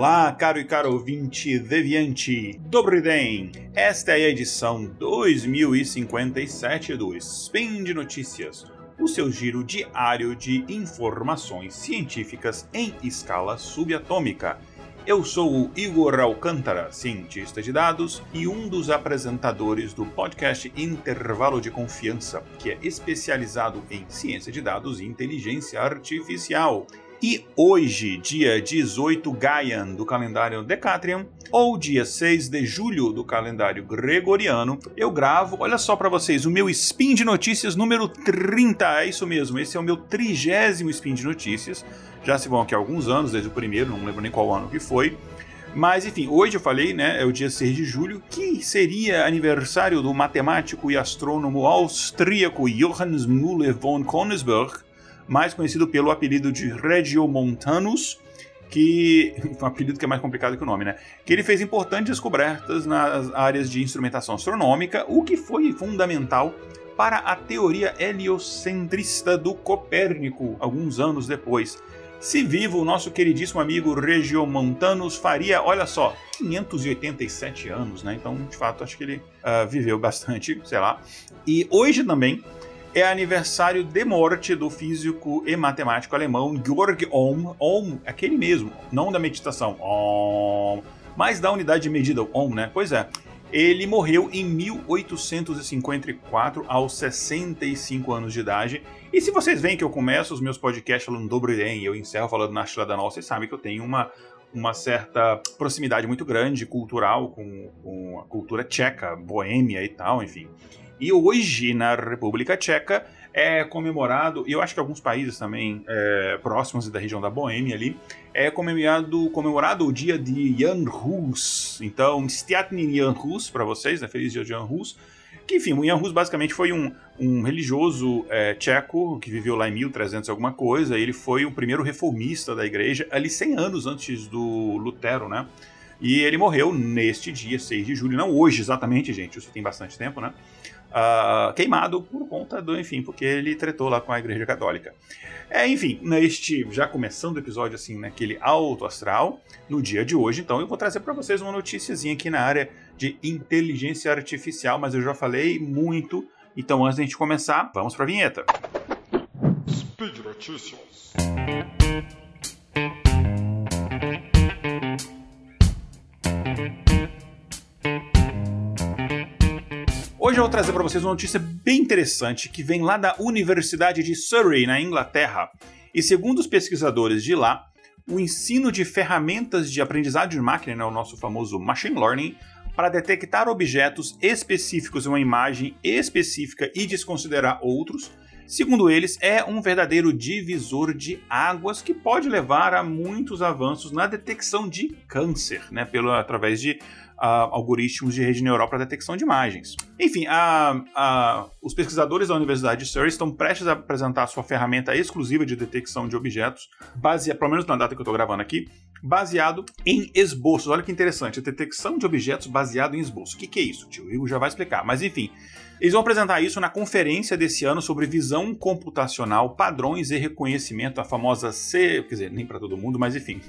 Olá, caro e caro ouvinte deviante, Dobriden! Esta é a edição 2057 do Spin de Notícias, o seu giro diário de informações científicas em escala subatômica. Eu sou o Igor Alcântara, cientista de dados e um dos apresentadores do podcast Intervalo de Confiança, que é especializado em ciência de dados e inteligência artificial. E hoje, dia 18 Gaian do calendário Decatrian, ou dia 6 de julho do calendário Gregoriano, eu gravo, olha só para vocês, o meu Spin de Notícias número 30. É isso mesmo, esse é o meu trigésimo Spin de Notícias. Já se vão aqui alguns anos, desde o primeiro, não lembro nem qual ano que foi. Mas enfim, hoje eu falei, né, é o dia 6 de julho, que seria aniversário do matemático e astrônomo austríaco Johannes Müller von Königsberg, mais conhecido pelo apelido de Regiomontanus, que um apelido que é mais complicado que o nome, né? Que ele fez importantes descobertas nas áreas de instrumentação astronômica, o que foi fundamental para a teoria heliocentrista do Copérnico, alguns anos depois. Se vivo, o nosso queridíssimo amigo Regiomontanus faria, olha só, 587 anos, né? Então, de fato, acho que ele uh, viveu bastante, sei lá. E hoje também é aniversário de morte do físico e matemático alemão Georg Ohm. Ohm, aquele mesmo, não da meditação, Ohm, mas da unidade de medida, Ohm, né? Pois é. Ele morreu em 1854, aos 65 anos de idade. E se vocês veem que eu começo os meus podcasts falando dobro e eu encerro falando na Chila da Nossa, vocês sabem que eu tenho uma, uma certa proximidade muito grande cultural com, com a cultura tcheca, boêmia e tal, enfim. E hoje, na República Tcheca, é comemorado, e eu acho que alguns países também é, próximos da região da Boêmia ali, é comemorado, comemorado o dia de Jan Hus. Então, Stiatny Jan Hus para vocês, né? Feliz dia de Jan Hus. Que, enfim, o Jan Hus basicamente foi um, um religioso é, tcheco que viveu lá em 1300 alguma coisa. Ele foi o primeiro reformista da igreja, ali 100 anos antes do Lutero, né? E ele morreu neste dia, 6 de julho, não hoje exatamente, gente, isso tem bastante tempo, né? uh, queimado por conta do, enfim, porque ele tretou lá com a Igreja Católica. É, enfim, neste, já começando o episódio assim, naquele alto astral, no dia de hoje, então eu vou trazer para vocês uma noticiazinha aqui na área de inteligência artificial, mas eu já falei muito, então antes de a gente começar, vamos para a vinheta. Speed Notícias. Hoje eu vou trazer para vocês uma notícia bem interessante que vem lá da Universidade de Surrey, na Inglaterra. E segundo os pesquisadores de lá, o ensino de ferramentas de aprendizado de máquina, né, o nosso famoso machine learning, para detectar objetos específicos em uma imagem específica e desconsiderar outros, segundo eles, é um verdadeiro divisor de águas que pode levar a muitos avanços na detecção de câncer, né, pelo, através de algoritmos de rede neural para detecção de imagens. Enfim, os pesquisadores da Universidade de Surrey estão prestes a apresentar sua ferramenta exclusiva de detecção de objetos, baseada, pelo menos na data que eu estou gravando aqui, baseado em esboços. Olha que interessante, a detecção de objetos baseado em esboços. O que, que é isso? O tio Igor já vai explicar. Mas enfim, eles vão apresentar isso na conferência desse ano sobre visão computacional, padrões e reconhecimento, a famosa C, quer dizer, nem para todo mundo, mas enfim,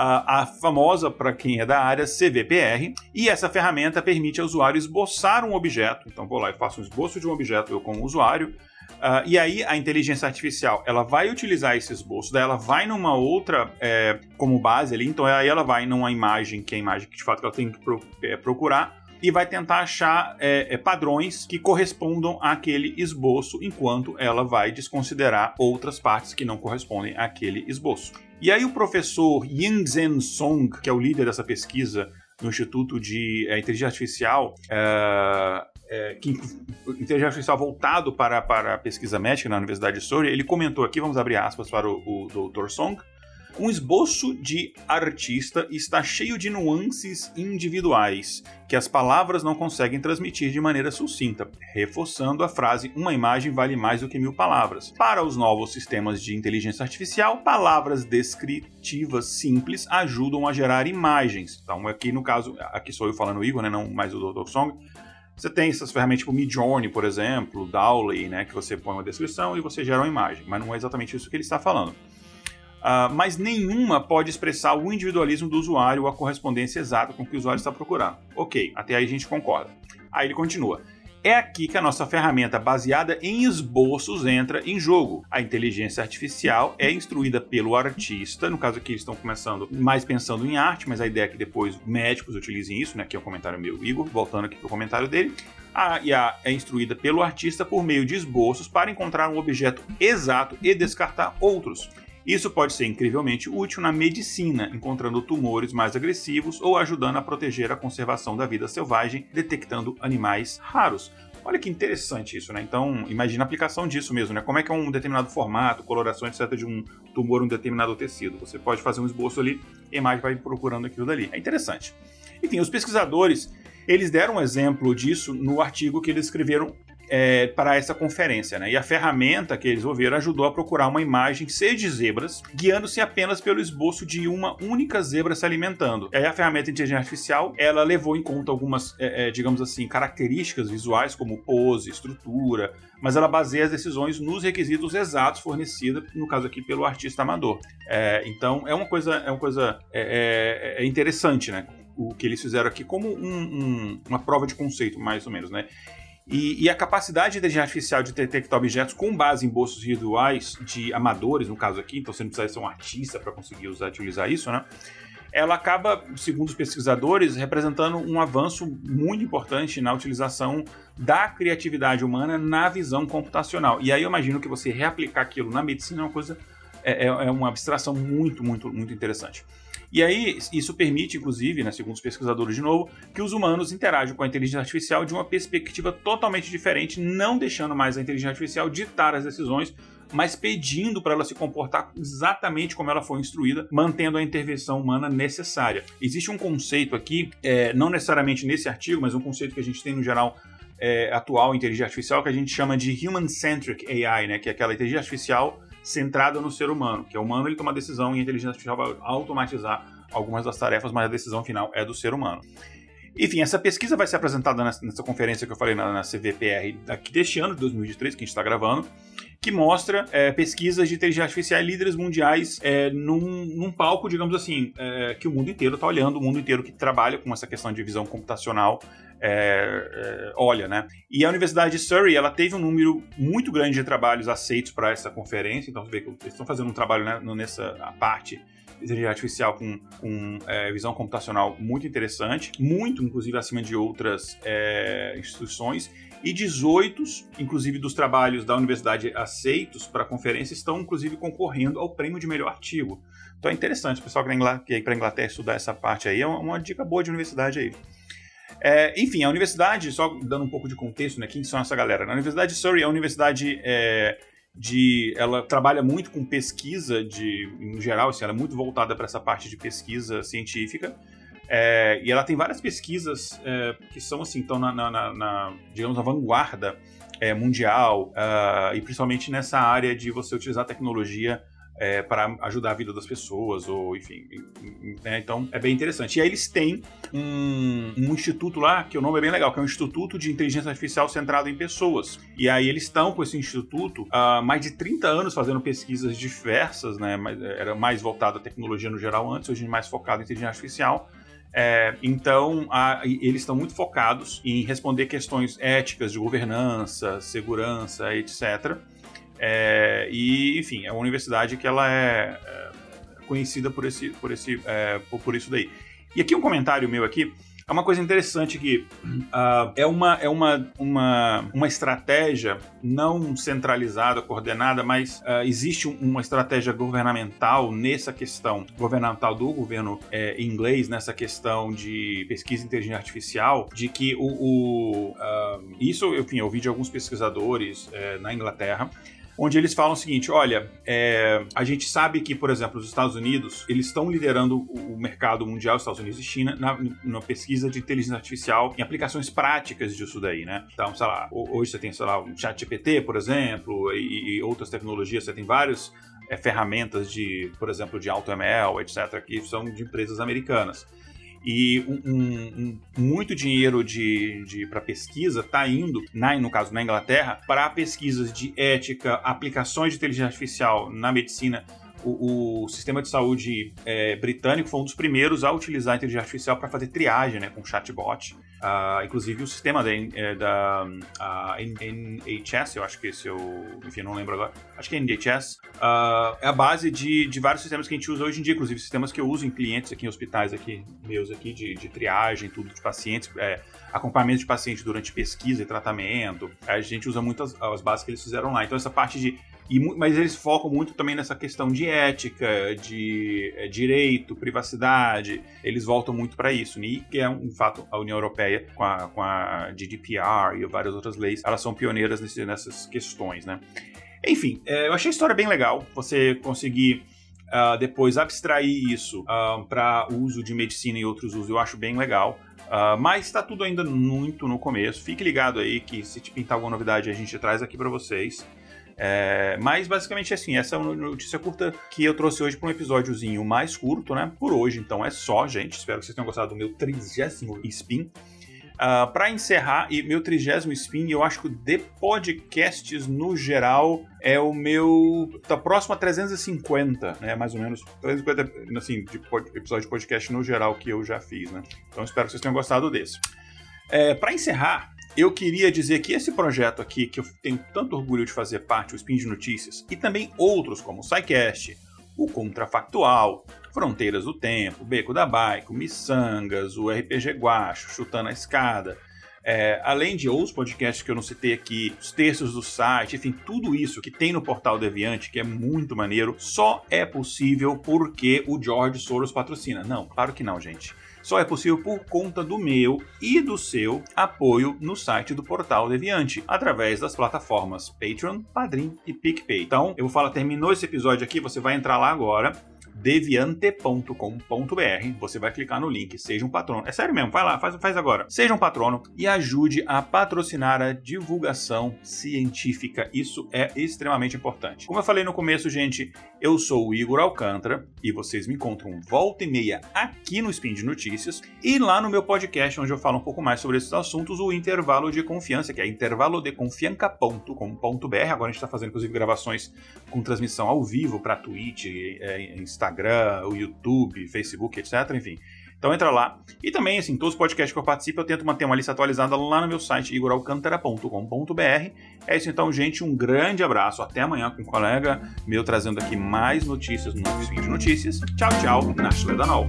a, a famosa, para quem é da área, CVPR, e essa ferramenta permite ao usuário esboçar um objeto. Então vou lá e faço um esboço de um objeto eu como usuário, Uh, e aí a inteligência artificial ela vai utilizar esse esboço, daí ela vai numa outra é, como base ali, então aí ela vai numa imagem que é a imagem que de fato ela tem que pro, é, procurar e vai tentar achar é, é, padrões que correspondam àquele esboço, enquanto ela vai desconsiderar outras partes que não correspondem àquele esboço. E aí o professor Yingzhen Song, que é o líder dessa pesquisa no Instituto de é, Inteligência Artificial, é, é, que, inteligência artificial voltado para, para a pesquisa médica na Universidade de Surrey, ele comentou aqui, vamos abrir aspas para o, o Dr. Song, um esboço de artista está cheio de nuances individuais que as palavras não conseguem transmitir de maneira sucinta, reforçando a frase uma imagem vale mais do que mil palavras. Para os novos sistemas de inteligência artificial, palavras descritivas simples ajudam a gerar imagens. Então, aqui no caso, aqui sou eu falando Igor, né, não mais o Dr. Song. Você tem essas ferramentas tipo Midjourney, por exemplo, Dowley, né, que você põe uma descrição e você gera uma imagem, mas não é exatamente isso que ele está falando. Uh, mas nenhuma pode expressar o individualismo do usuário ou a correspondência exata com o que o usuário está procurando. Ok, até aí a gente concorda. Aí ele continua. É aqui que a nossa ferramenta baseada em esboços entra em jogo. A inteligência artificial é instruída pelo artista, no caso aqui eles estão começando mais pensando em arte, mas a ideia é que depois médicos utilizem isso, né? Aqui é um comentário meu, Igor, voltando aqui para o comentário dele. A IA é instruída pelo artista por meio de esboços para encontrar um objeto exato e descartar outros. Isso pode ser incrivelmente útil na medicina, encontrando tumores mais agressivos ou ajudando a proteger a conservação da vida selvagem, detectando animais raros. Olha que interessante isso, né? Então, imagina a aplicação disso mesmo, né? Como é que é um determinado formato, coloração, etc., de um tumor, um determinado tecido. Você pode fazer um esboço ali, a imagem vai procurando aquilo dali. É interessante. Enfim, os pesquisadores, eles deram um exemplo disso no artigo que eles escreveram é, para essa conferência. Né? E a ferramenta que eles ouviram ajudou a procurar uma imagem cheia de zebras, guiando-se apenas pelo esboço de uma única zebra se alimentando. Aí a ferramenta de inteligência artificial ela levou em conta algumas, é, é, digamos assim, características visuais como pose, estrutura, mas ela baseia as decisões nos requisitos exatos fornecidos, no caso aqui pelo artista amador. É, então é uma coisa, é uma coisa é, é, é interessante, né? O que eles fizeram aqui como um, um, uma prova de conceito, mais ou menos, né? E, e, a capacidade de inteligência artificial de detectar objetos com base em bolsos individuais de amadores, no caso aqui, então você não precisa ser um artista para conseguir usar, utilizar isso, né? Ela acaba, segundo os pesquisadores, representando um avanço muito importante na utilização da criatividade humana na visão computacional. E aí eu imagino que você reaplicar aquilo na medicina é uma coisa, é, é, é uma abstração muito, muito, muito interessante. E aí, isso permite, inclusive, né, segundo os pesquisadores de novo, que os humanos interajam com a inteligência artificial de uma perspectiva totalmente diferente, não deixando mais a inteligência artificial ditar as decisões, mas pedindo para ela se comportar exatamente como ela foi instruída, mantendo a intervenção humana necessária. Existe um conceito aqui, é, não necessariamente nesse artigo, mas um conceito que a gente tem no geral é, atual em inteligência artificial que a gente chama de human-centric AI, né, que é aquela inteligência artificial centrada no ser humano, que é o humano ele toma decisão e a inteligência artificial vai automatizar algumas das tarefas, mas a decisão final é do ser humano. Enfim, essa pesquisa vai ser apresentada nessa, nessa conferência que eu falei na, na CVPR aqui deste ano, de 2023, que a gente está gravando, que mostra é, pesquisas de inteligência artificial líderes mundiais é, num, num, palco, digamos assim, é, que o mundo inteiro está olhando, o mundo inteiro que trabalha com essa questão de visão computacional é, é, olha, né? E a Universidade de Surrey, ela teve um número muito grande de trabalhos aceitos para essa conferência, então você vê que eles estão fazendo um trabalho né, nessa parte de inteligência artificial com, com é, visão computacional muito interessante, muito, inclusive, acima de outras é, instituições, e 18, inclusive, dos trabalhos da universidade aceitos para a conferência estão, inclusive, concorrendo ao prêmio de melhor artigo. Então é interessante, o pessoal que ir para a Inglaterra estudar essa parte aí, é uma dica boa de universidade aí. É, enfim, a universidade, só dando um pouco de contexto, né? Quem são essa galera? Na Universidade de Surrey é uma universidade é, de. Ela trabalha muito com pesquisa de. Em geral, assim, ela é muito voltada para essa parte de pesquisa científica. É, e ela tem várias pesquisas é, que são assim, estão na, na, na, digamos, na vanguarda é, mundial, uh, e principalmente nessa área de você utilizar tecnologia é, para ajudar a vida das pessoas, ou enfim. Né? Então é bem interessante. E aí eles têm um, um, instituto lá, que o nome é bem legal, que é um Instituto de Inteligência Artificial centrado em pessoas. E aí eles estão com esse instituto há mais de 30 anos fazendo pesquisas diversas, né? Era mais voltado à tecnologia no geral antes, hoje mais focado em inteligência artificial. É, então, a, eles estão muito focados em responder questões éticas de governança, segurança, etc. É, e, enfim, é uma universidade que ela é, é conhecida por, esse, por, esse, é, por, isso daí. E aqui um comentário meu aqui, é uma coisa interessante que uh, é, uma, é uma, uma, uma estratégia não centralizada, coordenada, mas uh, existe um, uma estratégia governamental nessa questão, governamental do governo é, inglês, nessa questão de pesquisa em inteligência artificial, de que o. o uh, isso, enfim, eu ouvi de alguns pesquisadores é, na Inglaterra onde eles falam o seguinte: olha, é, a gente sabe que, por exemplo, os Estados Unidos eles estão liderando o mercado mundial, Estados Unidos e China, na, na, pesquisa de inteligência artificial em aplicações práticas disso daí, né? Então, sei lá, hoje você tem, sei lá, o ChatGPT, por exemplo, e, e outras tecnologias, você tem várias é, ferramentas de, por exemplo, de AutoML, etc., que são de empresas americanas e um, um, muito dinheiro de, de para pesquisa está indo, na, no caso na Inglaterra, para pesquisas de ética, aplicações de inteligência artificial na medicina o, o sistema de saúde é, britânico foi um dos primeiros a utilizar a inteligência artificial para fazer triagem, né, com chatbot. Uh, inclusive o sistema da, é, da NHS, eu acho que esse eu, enfim, não lembro agora, acho que é NHS, uh, é a base de, de vários sistemas que a gente usa hoje em dia, inclusive sistemas que eu uso em clientes aqui em hospitais aqui, meus aqui, de, de triagem, tudo de pacientes, é, acompanhamento de paciente durante pesquisa e tratamento. A gente usa muito as, as bases que eles fizeram lá. Então essa parte de e, mas eles focam muito também nessa questão de ética, de é, direito, privacidade. Eles voltam muito para isso. E que é um fato, a União Europeia, com a, com a GDPR e várias outras leis, elas são pioneiras nesse, nessas questões, né? Enfim, é, eu achei a história bem legal. Você conseguir uh, depois abstrair isso uh, ah, para uso de medicina e outros usos, eu acho bem legal. Uh, mas está tudo ainda muito no começo. Fique ligado aí que se te pintar alguma novidade a gente traz aqui para vocês. É, mas basicamente assim, essa é uma notícia curta que eu trouxe hoje para um episódiozinho mais curto, né? Por hoje, então é só, gente. Espero que vocês tenham gostado do meu trigésimo spin. Uh, ah, para encerrar, e meu trigésimo spin, eu acho que de podcasts no geral é o meu. tá próximo a 350, né? Mais ou menos. 350, assim, de episódio de podcast no geral que eu já fiz, né? Então espero que vocês tenham gostado desse. É, para encerrar, eu queria dizer que esse projeto aqui, que eu tenho tanto orgulho de fazer parte, o Spin de Notícias, e também outros como o SciCast, o Contrafactual, Fronteiras do Tempo, Beco da Bike, o Missangas, o RPG Guacho, Chutando a Escada, é, além de outros podcasts que eu não citei aqui, os textos do site, enfim, tudo isso que tem no portal Deviante, que é muito maneiro, só é possível porque o George Soros patrocina. Não, claro que não, gente só é possível por conta do meu e do seu apoio no site do Portal Deviante, através das plataformas Patreon, Padrim e PicPay. Então, eu vou falar, terminou esse episódio aqui, você vai entrar lá agora deviante.com.br. Você vai clicar no link, seja um patrono. É sério mesmo, vai lá, faz, faz agora. Seja um patrono e ajude a patrocinar a divulgação científica. Isso é extremamente importante. Como eu falei no começo, gente, eu sou o Igor Alcântara e vocês me encontram volta e meia aqui no Spin de Notícias e lá no meu podcast, onde eu falo um pouco mais sobre esses assuntos, o Intervalo de Confiança, que é intervalodeconfianca.com.br. Agora a gente está fazendo, inclusive, gravações com transmissão ao vivo para Twitch, é, Instagram Instagram, o YouTube, Facebook, etc. Enfim. Então entra lá. E também, assim, todos os podcasts que eu participo, eu tento manter uma lista atualizada lá no meu site, igoralcantara.com.br. É isso então, gente. Um grande abraço. Até amanhã com um colega meu trazendo aqui mais notícias no nosso de notícias. Tchau, tchau. Nashle Danol.